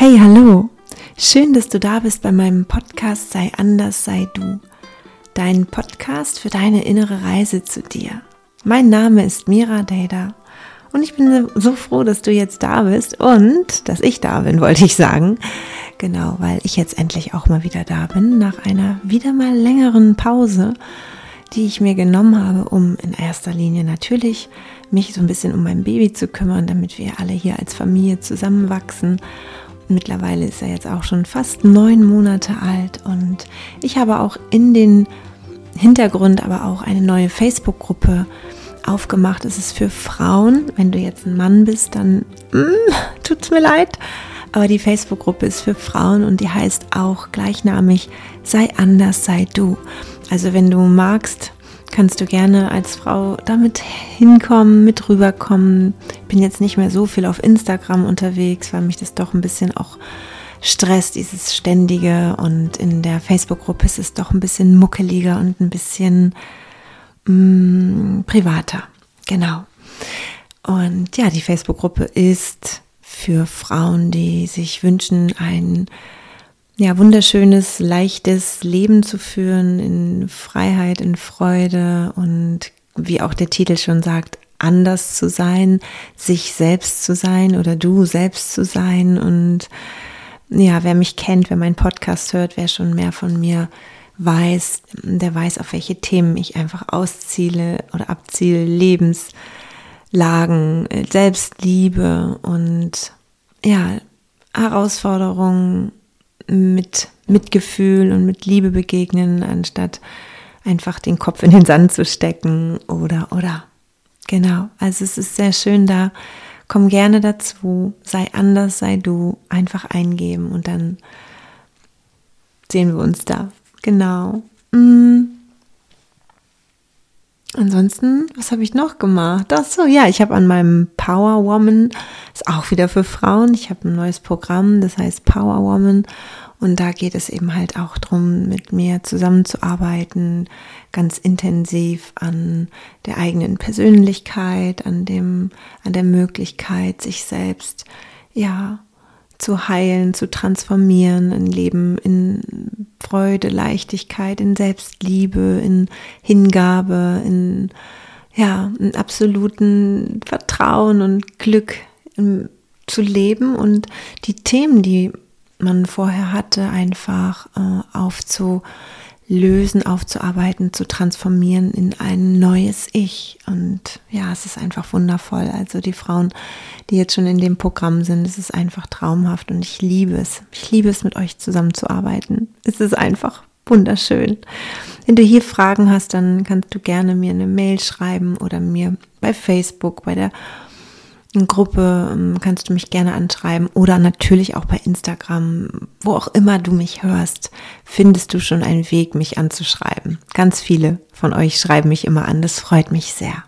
Hey, hallo! Schön, dass du da bist bei meinem Podcast Sei anders, sei du. Dein Podcast für deine innere Reise zu dir. Mein Name ist Mira Deda und ich bin so froh, dass du jetzt da bist und dass ich da bin, wollte ich sagen. Genau, weil ich jetzt endlich auch mal wieder da bin, nach einer wieder mal längeren Pause, die ich mir genommen habe, um in erster Linie natürlich mich so ein bisschen um mein Baby zu kümmern, damit wir alle hier als Familie zusammenwachsen Mittlerweile ist er jetzt auch schon fast neun Monate alt und ich habe auch in den Hintergrund aber auch eine neue Facebook-Gruppe aufgemacht. Es ist für Frauen. Wenn du jetzt ein Mann bist, dann mm, tut's mir leid. Aber die Facebook-Gruppe ist für Frauen und die heißt auch gleichnamig Sei anders, sei du. Also wenn du magst, kannst du gerne als Frau damit hinkommen, mit rüberkommen. Ich bin jetzt nicht mehr so viel auf Instagram unterwegs, weil mich das doch ein bisschen auch stresst, dieses Ständige. Und in der Facebook-Gruppe ist es doch ein bisschen muckeliger und ein bisschen mh, mm, privater. Genau. Und ja, die Facebook-Gruppe ist für Frauen, die sich wünschen, ein ja, wunderschönes, leichtes Leben zu führen in Freiheit, in Freude und wie auch der Titel schon sagt, anders zu sein, sich selbst zu sein oder du selbst zu sein. Und ja, wer mich kennt, wer meinen Podcast hört, wer schon mehr von mir weiß, der weiß, auf welche Themen ich einfach ausziele oder abziele, Lebenslagen, Selbstliebe und ja, Herausforderungen mit Mitgefühl und mit Liebe begegnen, anstatt einfach den Kopf in den Sand zu stecken oder, oder. Genau. Also es ist sehr schön da. Komm gerne dazu. Sei anders, sei du. Einfach eingeben und dann sehen wir uns da. Genau. Mm. Ansonsten, was habe ich noch gemacht? Ach so, ja, ich habe an meinem Power Woman, ist auch wieder für Frauen, ich habe ein neues Programm, das heißt Power Woman und da geht es eben halt auch darum, mit mir zusammenzuarbeiten, ganz intensiv an der eigenen Persönlichkeit, an dem, an der Möglichkeit, sich selbst, ja, zu heilen, zu transformieren, ein Leben in Freude, Leichtigkeit, in Selbstliebe, in Hingabe, in ja, in absoluten Vertrauen und Glück zu leben und die Themen, die man vorher hatte, einfach äh, aufzu lösen, aufzuarbeiten, zu transformieren in ein neues Ich. Und ja, es ist einfach wundervoll. Also die Frauen, die jetzt schon in dem Programm sind, es ist einfach traumhaft und ich liebe es. Ich liebe es, mit euch zusammenzuarbeiten. Es ist einfach wunderschön. Wenn du hier Fragen hast, dann kannst du gerne mir eine Mail schreiben oder mir bei Facebook, bei der Gruppe ähm, kannst du mich gerne anschreiben oder natürlich auch bei Instagram, wo auch immer du mich hörst, findest du schon einen Weg, mich anzuschreiben. Ganz viele von euch schreiben mich immer an, das freut mich sehr.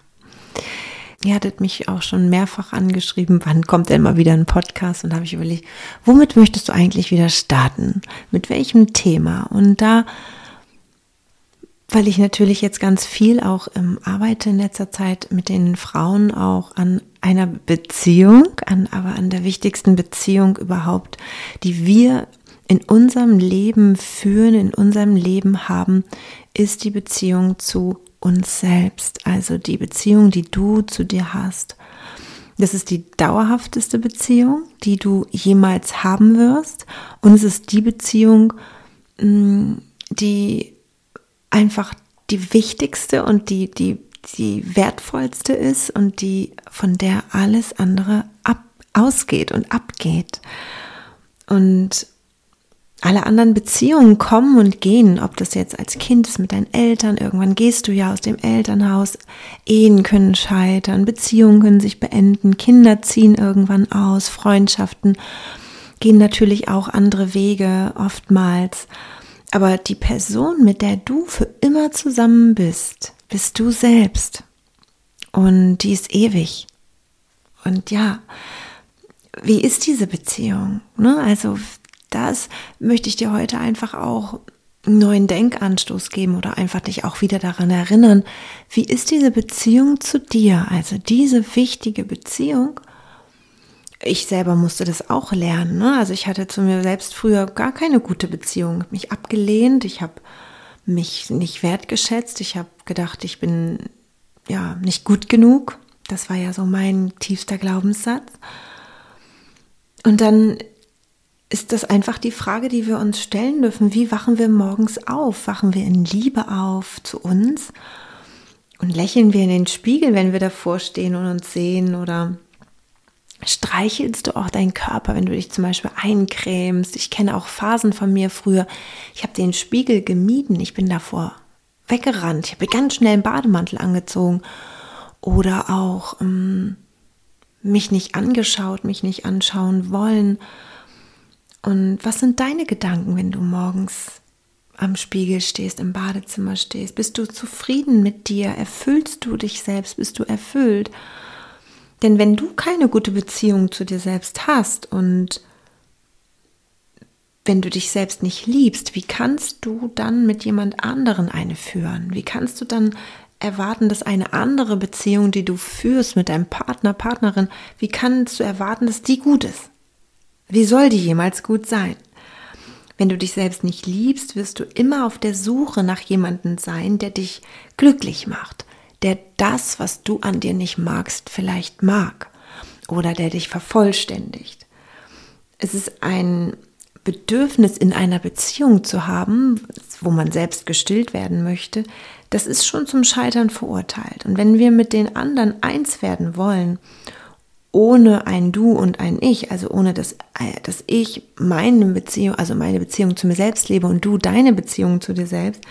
Ihr hattet mich auch schon mehrfach angeschrieben, wann kommt denn mal wieder ein Podcast? Und da habe ich überlegt, womit möchtest du eigentlich wieder starten? Mit welchem Thema? Und da weil ich natürlich jetzt ganz viel auch ähm, arbeite in letzter Zeit mit den Frauen auch an einer Beziehung, an, aber an der wichtigsten Beziehung überhaupt, die wir in unserem Leben führen, in unserem Leben haben, ist die Beziehung zu uns selbst. Also die Beziehung, die du zu dir hast. Das ist die dauerhafteste Beziehung, die du jemals haben wirst. Und es ist die Beziehung, mm, die einfach die wichtigste und die, die, die wertvollste ist und die, von der alles andere ab, ausgeht und abgeht. Und alle anderen Beziehungen kommen und gehen, ob das jetzt als Kind ist mit deinen Eltern, irgendwann gehst du ja aus dem Elternhaus, Ehen können scheitern, Beziehungen können sich beenden, Kinder ziehen irgendwann aus, Freundschaften gehen natürlich auch andere Wege oftmals. Aber die Person, mit der du für immer zusammen bist, bist du selbst. Und die ist ewig. Und ja, wie ist diese Beziehung? Ne? Also das möchte ich dir heute einfach auch einen neuen Denkanstoß geben oder einfach dich auch wieder daran erinnern, wie ist diese Beziehung zu dir? Also diese wichtige Beziehung ich selber musste das auch lernen. Ne? Also ich hatte zu mir selbst früher gar keine gute Beziehung, mich abgelehnt, ich habe mich nicht wertgeschätzt, ich habe gedacht, ich bin ja nicht gut genug. Das war ja so mein tiefster Glaubenssatz. Und dann ist das einfach die Frage, die wir uns stellen dürfen. Wie wachen wir morgens auf? Wachen wir in Liebe auf zu uns? Und lächeln wir in den Spiegel, wenn wir davor stehen und uns sehen? Oder streichelst du auch deinen Körper, wenn du dich zum Beispiel eincremst? Ich kenne auch Phasen von mir früher. Ich habe den Spiegel gemieden. Ich bin davor weggerannt. Ich habe ganz schnell einen Bademantel angezogen. Oder auch ähm, mich nicht angeschaut, mich nicht anschauen wollen und was sind deine Gedanken, wenn du morgens am Spiegel stehst, im Badezimmer stehst? Bist du zufrieden mit dir? Erfüllst du dich selbst? Bist du erfüllt? Denn wenn du keine gute Beziehung zu dir selbst hast und wenn du dich selbst nicht liebst, wie kannst du dann mit jemand anderen eine führen? Wie kannst du dann erwarten, dass eine andere Beziehung, die du führst mit deinem Partner, Partnerin, wie kannst du erwarten, dass die gut ist? Wie soll die jemals gut sein? Wenn du dich selbst nicht liebst, wirst du immer auf der Suche nach jemandem sein, der dich glücklich macht, der das, was du an dir nicht magst, vielleicht mag oder der dich vervollständigt. Es ist ein Bedürfnis in einer Beziehung zu haben, wo man selbst gestillt werden möchte, das ist schon zum Scheitern verurteilt. Und wenn wir mit den anderen eins werden wollen ohne ein Du und ein Ich, also ohne dass, äh, dass ich meine Beziehung, also meine Beziehung zu mir selbst lebe und du deine Beziehung zu dir selbst,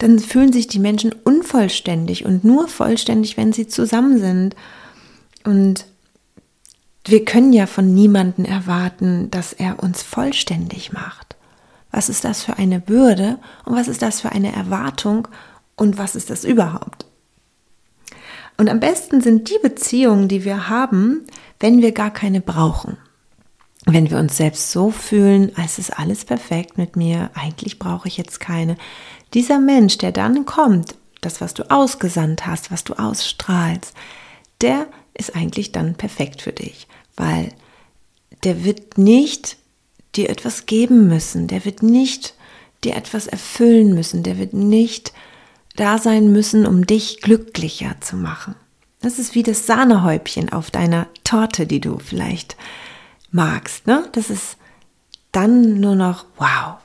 dann fühlen sich die Menschen unvollständig und nur vollständig, wenn sie zusammen sind. Und wir können ja von niemandem erwarten, dass er uns vollständig macht. Was ist das für eine Bürde und was ist das für eine Erwartung und was ist das überhaupt? Und am besten sind die Beziehungen, die wir haben, wenn wir gar keine brauchen. Wenn wir uns selbst so fühlen, als ist alles perfekt mit mir, eigentlich brauche ich jetzt keine. Dieser Mensch, der dann kommt, das, was du ausgesandt hast, was du ausstrahlst, der ist eigentlich dann perfekt für dich, weil der wird nicht dir etwas geben müssen, der wird nicht dir etwas erfüllen müssen, der wird nicht da sein müssen, um dich glücklicher zu machen. Das ist wie das Sahnehäubchen auf deiner Torte, die du vielleicht magst. Ne? Das ist dann nur noch, wow,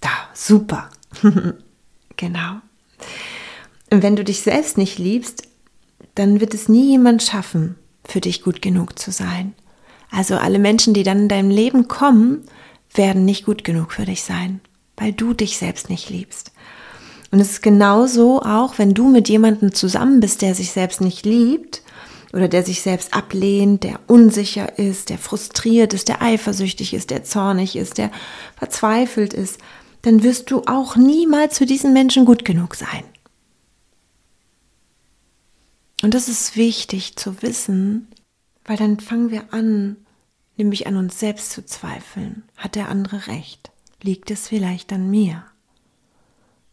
da, super. genau. Und wenn du dich selbst nicht liebst, dann wird es nie jemand schaffen, für dich gut genug zu sein. Also alle Menschen, die dann in deinem Leben kommen, werden nicht gut genug für dich sein, weil du dich selbst nicht liebst. Und es ist genauso auch, wenn du mit jemandem zusammen bist, der sich selbst nicht liebt oder der sich selbst ablehnt, der unsicher ist, der frustriert ist, der eifersüchtig ist, der zornig ist, der verzweifelt ist, dann wirst du auch niemals für diesen Menschen gut genug sein. Und das ist wichtig zu wissen, weil dann fangen wir an, nämlich an uns selbst zu zweifeln. Hat der andere recht? Liegt es vielleicht an mir?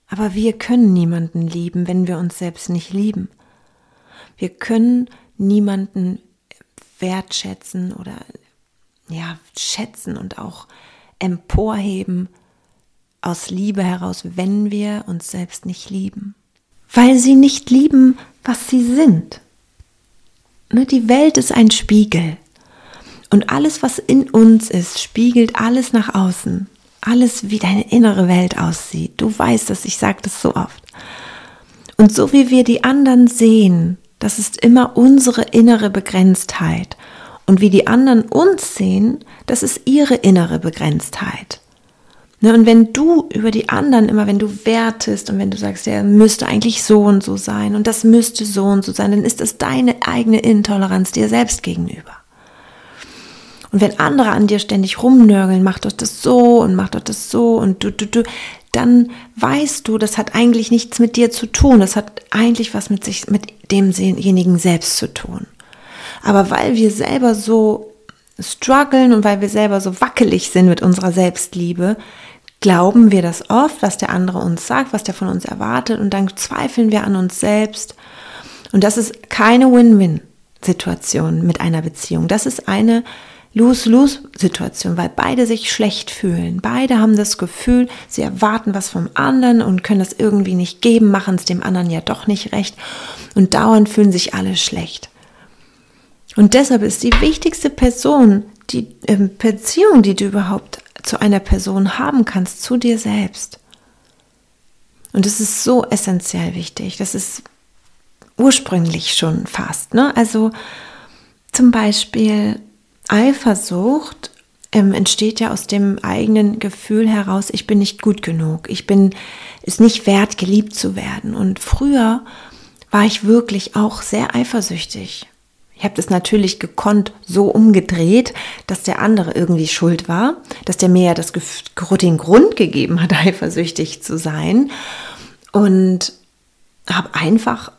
Aber wir können niemanden lieben, wenn wir uns selbst nicht lieben. Wir können niemanden wertschätzen oder ja, schätzen und auch emporheben aus Liebe heraus, wenn wir uns selbst nicht lieben. Weil sie nicht lieben, was sie sind. Ne, die Welt ist ein Spiegel. Und alles, was in uns ist, spiegelt alles nach außen alles, wie deine innere Welt aussieht. Du weißt das, ich sage das so oft. Und so wie wir die anderen sehen, das ist immer unsere innere Begrenztheit. Und wie die anderen uns sehen, das ist ihre innere Begrenztheit. Ne, und wenn du über die anderen immer, wenn du wertest und wenn du sagst, der müsste eigentlich so und so sein und das müsste so und so sein, dann ist das deine eigene Intoleranz dir selbst gegenüber. Und wenn andere an dir ständig rumnörgeln, mach doch das so und mach doch das so und du, du, du, dann weißt du, das hat eigentlich nichts mit dir zu tun. Das hat eigentlich was mit sich, mit demjenigen selbst zu tun. Aber weil wir selber so strugglen und weil wir selber so wackelig sind mit unserer Selbstliebe, glauben wir das oft, was der andere uns sagt, was der von uns erwartet und dann zweifeln wir an uns selbst. Und das ist keine Win-Win. Situation mit einer Beziehung. Das ist eine Lose-Lose-Situation, weil beide sich schlecht fühlen. Beide haben das Gefühl, sie erwarten was vom anderen und können das irgendwie nicht geben, machen es dem anderen ja doch nicht recht und dauernd fühlen sich alle schlecht. Und deshalb ist die wichtigste Person, die äh, Beziehung, die du überhaupt zu einer Person haben kannst, zu dir selbst. Und das ist so essentiell wichtig. Das ist ursprünglich schon fast. Ne? Also zum Beispiel Eifersucht ähm, entsteht ja aus dem eigenen Gefühl heraus, ich bin nicht gut genug, ich bin es nicht wert, geliebt zu werden. Und früher war ich wirklich auch sehr eifersüchtig. Ich habe das natürlich gekonnt so umgedreht, dass der andere irgendwie schuld war, dass der mir ja das, den Grund gegeben hat, eifersüchtig zu sein. Und habe einfach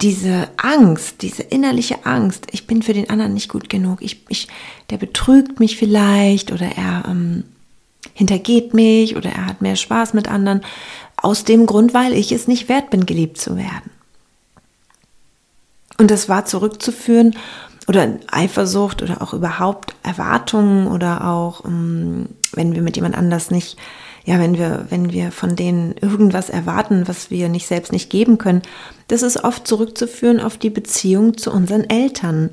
diese Angst, diese innerliche Angst, ich bin für den anderen nicht gut genug, ich, ich, der betrügt mich vielleicht oder er ähm, hintergeht mich oder er hat mehr Spaß mit anderen, aus dem Grund, weil ich es nicht wert bin, geliebt zu werden. Und das war zurückzuführen oder Eifersucht oder auch überhaupt Erwartungen oder auch, ähm, wenn wir mit jemand anders nicht, ja, wenn wir, wenn wir von denen irgendwas erwarten, was wir nicht selbst nicht geben können, das ist oft zurückzuführen auf die Beziehung zu unseren Eltern.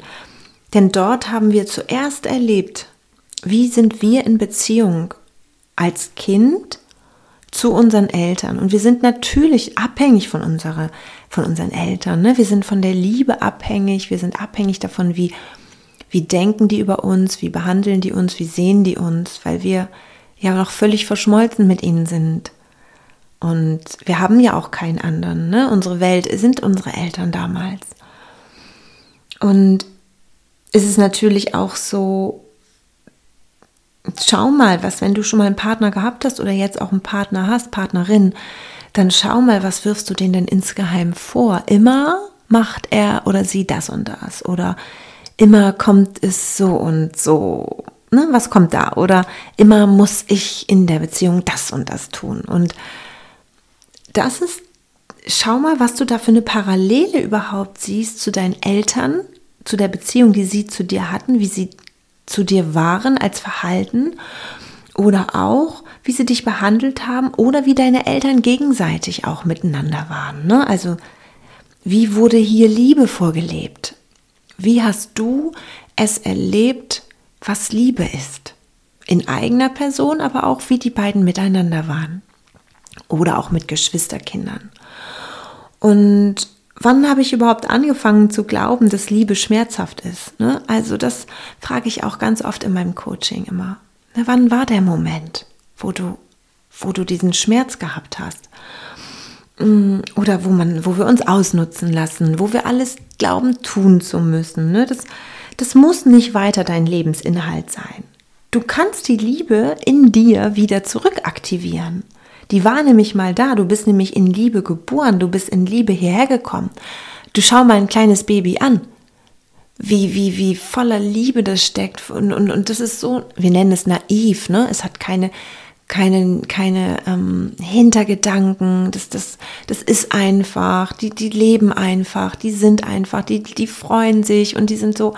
Denn dort haben wir zuerst erlebt, wie sind wir in Beziehung als Kind zu unseren Eltern. Und wir sind natürlich abhängig von, unserer, von unseren Eltern. Ne? Wir sind von der Liebe abhängig, wir sind abhängig davon, wie, wie denken die über uns, wie behandeln die uns, wie sehen die uns, weil wir ja noch völlig verschmolzen mit ihnen sind. Und wir haben ja auch keinen anderen. Ne? Unsere Welt sind unsere Eltern damals. Und es ist natürlich auch so, schau mal, was, wenn du schon mal einen Partner gehabt hast oder jetzt auch einen Partner hast, Partnerin, dann schau mal, was wirfst du denen denn insgeheim vor? Immer macht er oder sie das und das oder immer kommt es so und so. Ne, was kommt da? Oder immer muss ich in der Beziehung das und das tun. Und das ist, schau mal, was du da für eine Parallele überhaupt siehst zu deinen Eltern, zu der Beziehung, die sie zu dir hatten, wie sie zu dir waren als Verhalten oder auch, wie sie dich behandelt haben oder wie deine Eltern gegenseitig auch miteinander waren. Ne? Also wie wurde hier Liebe vorgelebt? Wie hast du es erlebt, was Liebe ist? In eigener Person, aber auch wie die beiden miteinander waren. Oder auch mit Geschwisterkindern. Und wann habe ich überhaupt angefangen zu glauben, dass Liebe schmerzhaft ist? Ne? Also das frage ich auch ganz oft in meinem Coaching immer. Ne, wann war der Moment, wo du, wo du diesen Schmerz gehabt hast? Mm, oder wo man, wo wir uns ausnutzen lassen, wo wir alles glauben, tun zu müssen. Ne? Das, das muss nicht weiter dein Lebensinhalt sein. Du kannst die Liebe in dir wieder zurückaktivieren. Die war nämlich mal da. Du bist nämlich in Liebe geboren. Du bist in Liebe hierher gekommen. Du schau mal ein kleines Baby an. Wie, wie, wie voller Liebe das steckt. Und, und, und das ist so, wir nennen es naiv, ne? Es hat keine, keine, keine ähm, Hintergedanken. Das, das, das ist einfach. Die, die leben einfach. Die sind einfach. Die, die freuen sich und die sind so,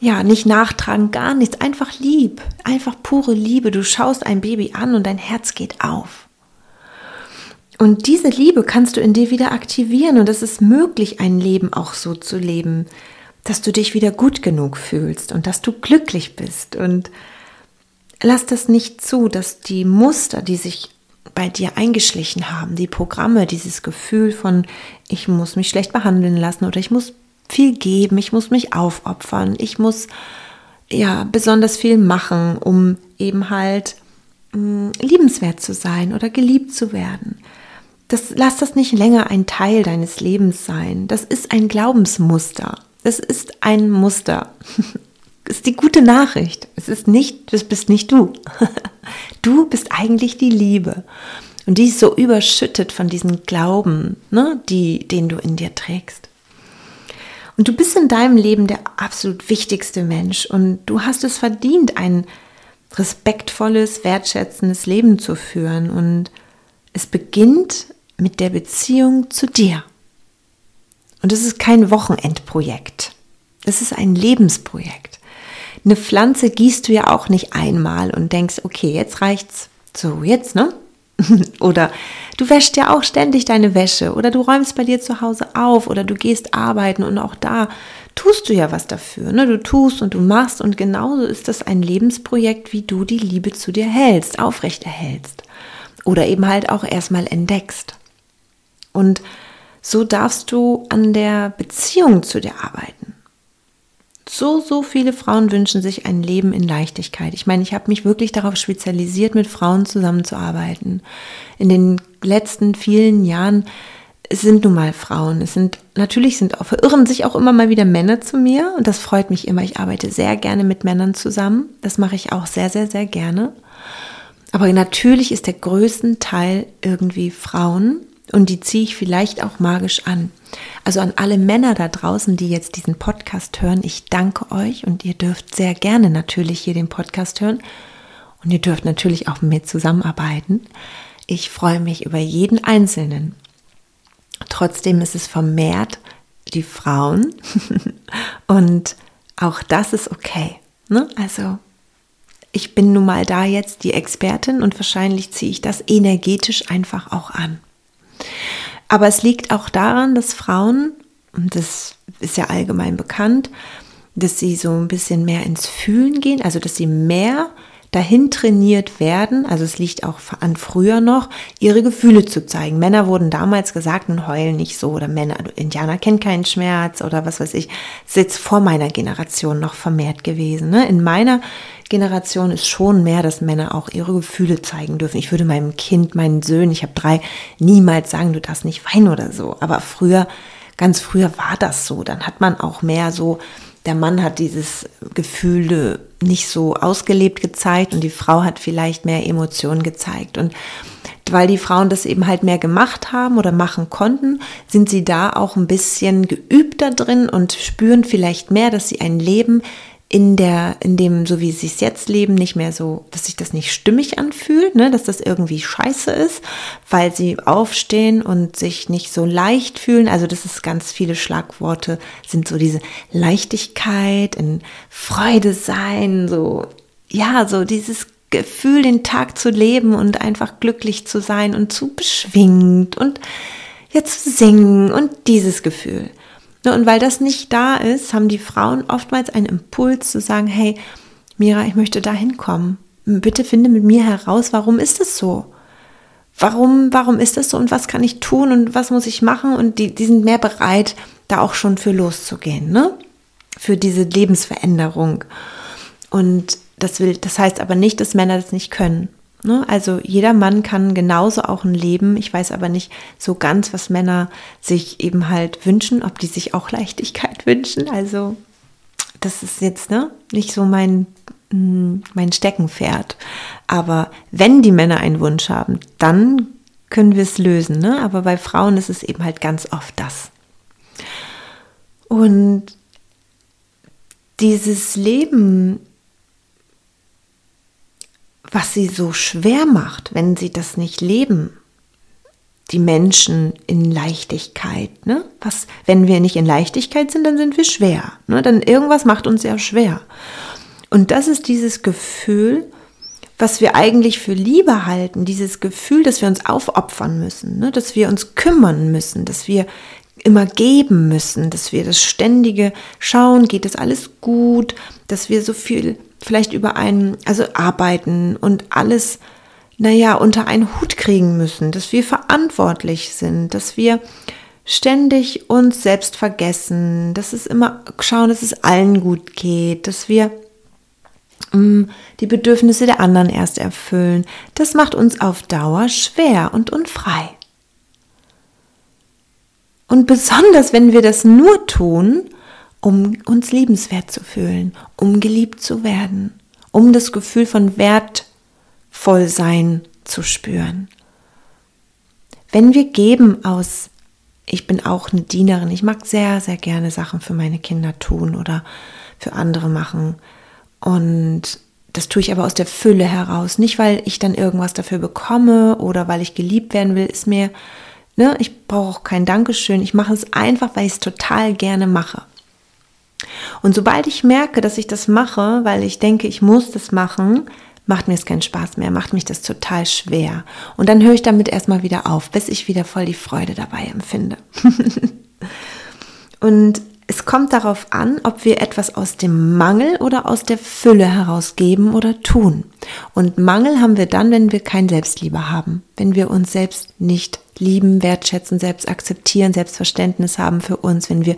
ja, nicht nachtragen, gar nichts. Einfach lieb. Einfach pure Liebe. Du schaust ein Baby an und dein Herz geht auf. Und diese Liebe kannst du in dir wieder aktivieren und es ist möglich, ein Leben auch so zu leben, dass du dich wieder gut genug fühlst und dass du glücklich bist. Und lass das nicht zu, dass die Muster, die sich bei dir eingeschlichen haben, die Programme, dieses Gefühl von, ich muss mich schlecht behandeln lassen oder ich muss viel geben, ich muss mich aufopfern, ich muss ja besonders viel machen, um eben halt mm, liebenswert zu sein oder geliebt zu werden das, lass das nicht länger ein Teil deines Lebens sein. Das ist ein Glaubensmuster. Das ist ein Muster. Das ist die gute Nachricht. Es ist nicht, das bist nicht du. Du bist eigentlich die Liebe. Und die ist so überschüttet von diesem Glauben, ne, die, den du in dir trägst. Und du bist in deinem Leben der absolut wichtigste Mensch und du hast es verdient, ein respektvolles, wertschätzendes Leben zu führen. Und es beginnt mit der Beziehung zu dir. Und es ist kein Wochenendprojekt. Es ist ein Lebensprojekt. Eine Pflanze gießt du ja auch nicht einmal und denkst, okay, jetzt reicht's. So, jetzt, ne? oder du wäschst ja auch ständig deine Wäsche oder du räumst bei dir zu Hause auf oder du gehst arbeiten und auch da tust du ja was dafür. Ne? Du tust und du machst und genauso ist das ein Lebensprojekt, wie du die Liebe zu dir hältst, aufrechterhältst oder eben halt auch erstmal entdeckst. Und so darfst du an der Beziehung zu dir arbeiten. So, so viele Frauen wünschen sich ein Leben in Leichtigkeit. Ich meine, ich habe mich wirklich darauf spezialisiert, mit Frauen zusammenzuarbeiten. In den letzten vielen Jahren es sind nun mal Frauen. Es sind natürlich sind auch verirren sich auch immer mal wieder Männer zu mir und das freut mich immer. Ich arbeite sehr gerne mit Männern zusammen. Das mache ich auch sehr sehr sehr gerne. Aber natürlich ist der größte Teil irgendwie Frauen und die ziehe ich vielleicht auch magisch an. Also an alle Männer da draußen, die jetzt diesen Podcast hören, ich danke euch und ihr dürft sehr gerne natürlich hier den Podcast hören und ihr dürft natürlich auch mit zusammenarbeiten. Ich freue mich über jeden Einzelnen. Trotzdem ist es vermehrt die Frauen und auch das ist okay. Ne? Also ich bin nun mal da jetzt die Expertin und wahrscheinlich ziehe ich das energetisch einfach auch an. Aber es liegt auch daran, dass Frauen, und das ist ja allgemein bekannt, dass sie so ein bisschen mehr ins Fühlen gehen, also dass sie mehr dahin trainiert werden, also es liegt auch an früher noch, ihre Gefühle zu zeigen. Männer wurden damals gesagt, nun heulen nicht so oder Männer, Indianer kennen keinen Schmerz oder was weiß ich. Das ist jetzt vor meiner Generation noch vermehrt gewesen. Ne? In meiner Generation ist schon mehr, dass Männer auch ihre Gefühle zeigen dürfen. Ich würde meinem Kind, meinen Söhnen, ich habe drei, niemals sagen, du darfst nicht weinen oder so. Aber früher, ganz früher war das so. Dann hat man auch mehr so, der Mann hat dieses Gefühle nicht so ausgelebt gezeigt und die Frau hat vielleicht mehr Emotionen gezeigt. Und weil die Frauen das eben halt mehr gemacht haben oder machen konnten, sind sie da auch ein bisschen geübter drin und spüren vielleicht mehr, dass sie ein Leben in der, in dem, so wie sie es jetzt leben, nicht mehr so, dass sich das nicht stimmig anfühlt, ne, dass das irgendwie scheiße ist, weil sie aufstehen und sich nicht so leicht fühlen. Also das ist ganz viele Schlagworte, sind so diese Leichtigkeit, in Freude sein, so, ja, so dieses Gefühl, den Tag zu leben und einfach glücklich zu sein und zu beschwingt und jetzt ja, singen und dieses Gefühl. Ne, und weil das nicht da ist, haben die Frauen oftmals einen Impuls zu sagen, hey, Mira, ich möchte da hinkommen. Bitte finde mit mir heraus, warum ist es so? Warum, warum ist das so und was kann ich tun und was muss ich machen? Und die, die sind mehr bereit, da auch schon für loszugehen, ne? Für diese Lebensveränderung. Und das will, das heißt aber nicht, dass Männer das nicht können. Ne? Also jeder Mann kann genauso auch ein Leben. Ich weiß aber nicht so ganz, was Männer sich eben halt wünschen, ob die sich auch Leichtigkeit wünschen. Also das ist jetzt ne, nicht so mein, mm, mein Steckenpferd. Aber wenn die Männer einen Wunsch haben, dann können wir es lösen. Ne? Aber bei Frauen ist es eben halt ganz oft das. Und dieses Leben was sie so schwer macht, wenn sie das nicht leben. Die Menschen in Leichtigkeit, ne? Was, wenn wir nicht in Leichtigkeit sind, dann sind wir schwer, ne? Dann irgendwas macht uns ja schwer. Und das ist dieses Gefühl, was wir eigentlich für Liebe halten, dieses Gefühl, dass wir uns aufopfern müssen, ne? dass wir uns kümmern müssen, dass wir immer geben müssen, dass wir das ständige schauen, geht es alles gut, dass wir so viel vielleicht über einen, also arbeiten und alles, naja, unter einen Hut kriegen müssen, dass wir verantwortlich sind, dass wir ständig uns selbst vergessen, dass es immer schauen, dass es allen gut geht, dass wir mm, die Bedürfnisse der anderen erst erfüllen. Das macht uns auf Dauer schwer und unfrei. Und besonders, wenn wir das nur tun, um uns liebenswert zu fühlen, um geliebt zu werden, um das Gefühl von Wertvollsein zu spüren. Wenn wir geben aus, ich bin auch eine Dienerin, ich mag sehr, sehr gerne Sachen für meine Kinder tun oder für andere machen. Und das tue ich aber aus der Fülle heraus. Nicht, weil ich dann irgendwas dafür bekomme oder weil ich geliebt werden will, ist mir Ne? Ich brauche auch kein Dankeschön. Ich mache es einfach, weil ich es total gerne mache. Und sobald ich merke, dass ich das mache, weil ich denke, ich muss das machen, macht mir es keinen Spaß mehr, macht mich das total schwer. Und dann höre ich damit erstmal wieder auf, bis ich wieder voll die Freude dabei empfinde. und es kommt darauf an, ob wir etwas aus dem Mangel oder aus der Fülle herausgeben oder tun. Und Mangel haben wir dann, wenn wir kein Selbstliebe haben, wenn wir uns selbst nicht lieben, wertschätzen, selbst akzeptieren, Selbstverständnis haben für uns, wenn wir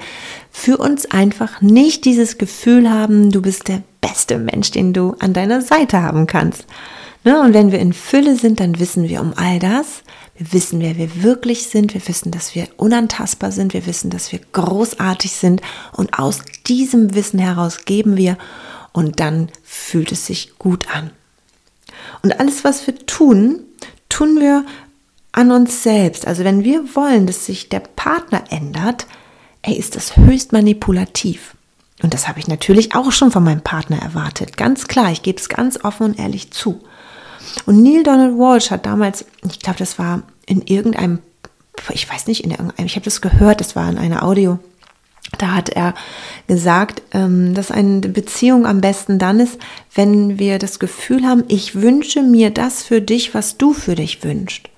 für uns einfach nicht dieses Gefühl haben, du bist der beste Mensch, den du an deiner Seite haben kannst. Ne? Und wenn wir in Fülle sind, dann wissen wir um all das. Wir wissen, wer wir wirklich sind. Wir wissen, dass wir unantastbar sind. Wir wissen, dass wir großartig sind. Und aus diesem Wissen heraus geben wir. Und dann fühlt es sich gut an. Und alles, was wir tun, tun wir an uns selbst. Also wenn wir wollen, dass sich der Partner ändert, ey, ist das höchst manipulativ. Und das habe ich natürlich auch schon von meinem Partner erwartet. Ganz klar, ich gebe es ganz offen und ehrlich zu. Und Neil Donald Walsh hat damals, ich glaube, das war in irgendeinem, ich weiß nicht, in irgendeinem, ich habe das gehört, das war in einer Audio. Da hat er gesagt, ähm, dass eine Beziehung am besten dann ist, wenn wir das Gefühl haben, ich wünsche mir das für dich, was du für dich wünschst.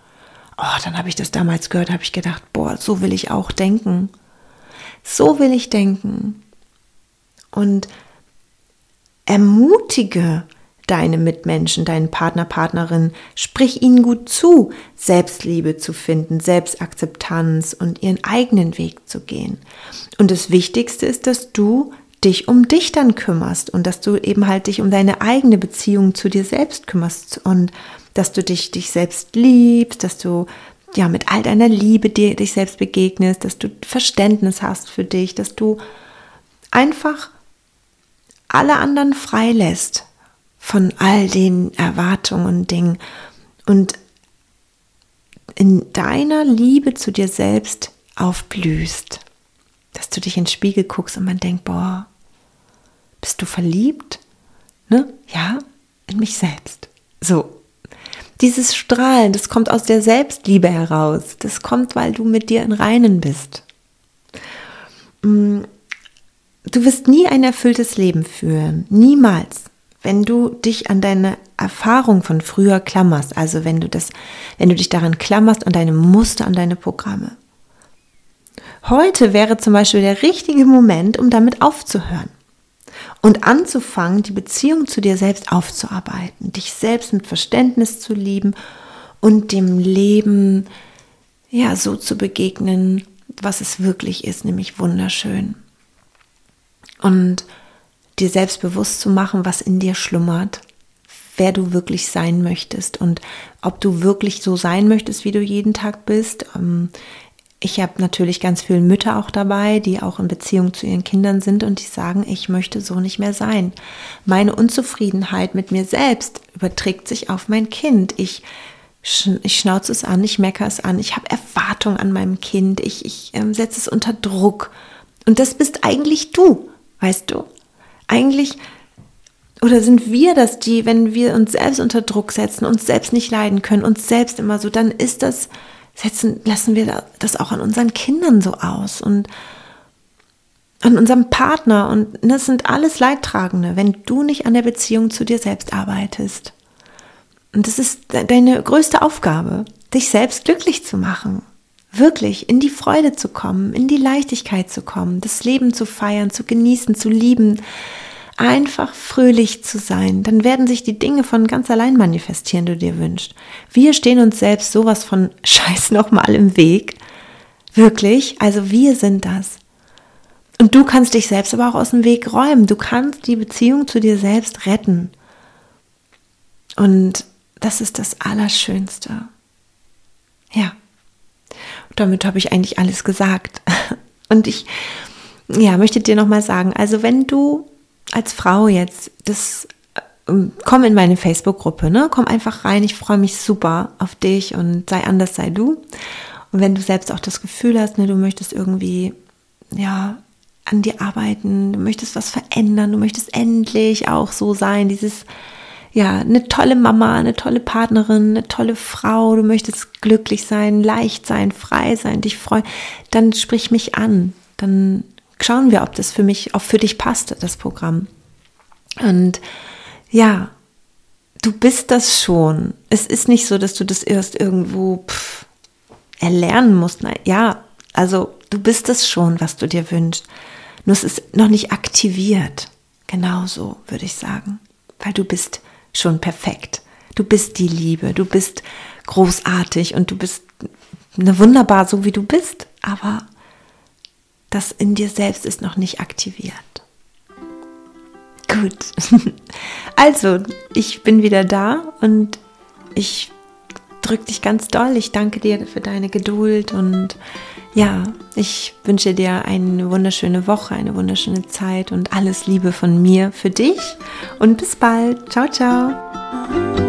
Oh, dann habe ich das damals gehört, habe ich gedacht, boah, so will ich auch denken. So will ich denken. Und ermutige deine Mitmenschen, deinen Partner, Partnerin, sprich ihnen gut zu, Selbstliebe zu finden, Selbstakzeptanz und ihren eigenen Weg zu gehen. Und das Wichtigste ist, dass du dich um dich dann kümmerst und dass du eben halt dich um deine eigene Beziehung zu dir selbst kümmerst und dass du dich, dich selbst liebst, dass du ja mit all deiner Liebe dir, dich selbst begegnest, dass du Verständnis hast für dich, dass du einfach alle anderen freilässt von all den Erwartungen und Dingen und in deiner Liebe zu dir selbst aufblühst. Dass du dich in den Spiegel guckst und man denkt, boah, bist du verliebt? Ne? Ja, in mich selbst. So. Dieses Strahlen, das kommt aus der Selbstliebe heraus. Das kommt, weil du mit dir in Reinen bist. Mm, du wirst nie ein erfülltes Leben führen. Niemals wenn du dich an deine Erfahrung von früher klammerst, also wenn du das, wenn du dich daran klammerst, an deine Muster, an deine Programme. Heute wäre zum Beispiel der richtige Moment, um damit aufzuhören und anzufangen, die Beziehung zu dir selbst aufzuarbeiten, dich selbst mit Verständnis zu lieben und dem Leben ja so zu begegnen, was es wirklich ist, nämlich wunderschön. Und dir selbst bewusst zu machen, was in dir schlummert, wer du wirklich sein möchtest und ob du wirklich so sein möchtest, wie du jeden Tag bist. Ich habe natürlich ganz viele Mütter auch dabei, die auch in Beziehung zu ihren Kindern sind und die sagen, ich möchte so nicht mehr sein. Meine Unzufriedenheit mit mir selbst überträgt sich auf mein Kind. Ich, ich schnauze es an, ich meckere es an, ich habe Erwartungen an meinem Kind, ich, ich ähm, setze es unter Druck. Und das bist eigentlich du, weißt du? eigentlich oder sind wir das, die, wenn wir uns selbst unter Druck setzen, uns selbst nicht leiden können, uns selbst immer so, dann ist das, setzen, lassen wir das auch an unseren Kindern so aus und an unserem Partner und das sind alles Leidtragende, wenn du nicht an der Beziehung zu dir selbst arbeitest. Und das ist deine größte Aufgabe, dich selbst glücklich zu machen. Wirklich in die Freude zu kommen, in die Leichtigkeit zu kommen, das Leben zu feiern, zu genießen, zu lieben, einfach fröhlich zu sein, dann werden sich die Dinge von ganz allein manifestieren, du dir wünschst. Wir stehen uns selbst sowas von Scheiß nochmal im Weg. Wirklich, also wir sind das. Und du kannst dich selbst aber auch aus dem Weg räumen. Du kannst die Beziehung zu dir selbst retten. Und das ist das Allerschönste. Ja. damit habe ich eigentlich alles gesagt. Und ich ja, möchte dir nochmal sagen, also wenn du als Frau jetzt, das ähm, komm in meine Facebook-Gruppe, ne? Komm einfach rein. Ich freue mich super auf dich und sei anders, sei du. Und wenn du selbst auch das Gefühl hast, ne, du möchtest irgendwie, ja, an dir arbeiten, du möchtest was verändern, du möchtest endlich auch so sein, dieses, ja, eine tolle Mama, eine tolle Partnerin, eine tolle Frau, du möchtest glücklich sein, leicht sein, frei sein, dich freuen, dann sprich mich an. Dann schauen wir, ob das für mich, auch für dich passt, das Programm. Und ja, du bist das schon. Es ist nicht so, dass du das erst irgendwo pff, erlernen musst. Nein, ja, also du bist es schon, was du dir wünschst. Nur es ist noch nicht aktiviert. Genauso würde ich sagen. Weil du bist schon perfekt. Du bist die Liebe, du bist großartig und du bist eine wunderbar so wie du bist, aber das in dir selbst ist noch nicht aktiviert. Gut. Also, ich bin wieder da und ich drücke dich ganz doll. Ich danke dir für deine Geduld und ja, ich wünsche dir eine wunderschöne Woche, eine wunderschöne Zeit und alles Liebe von mir für dich und bis bald. Ciao, ciao.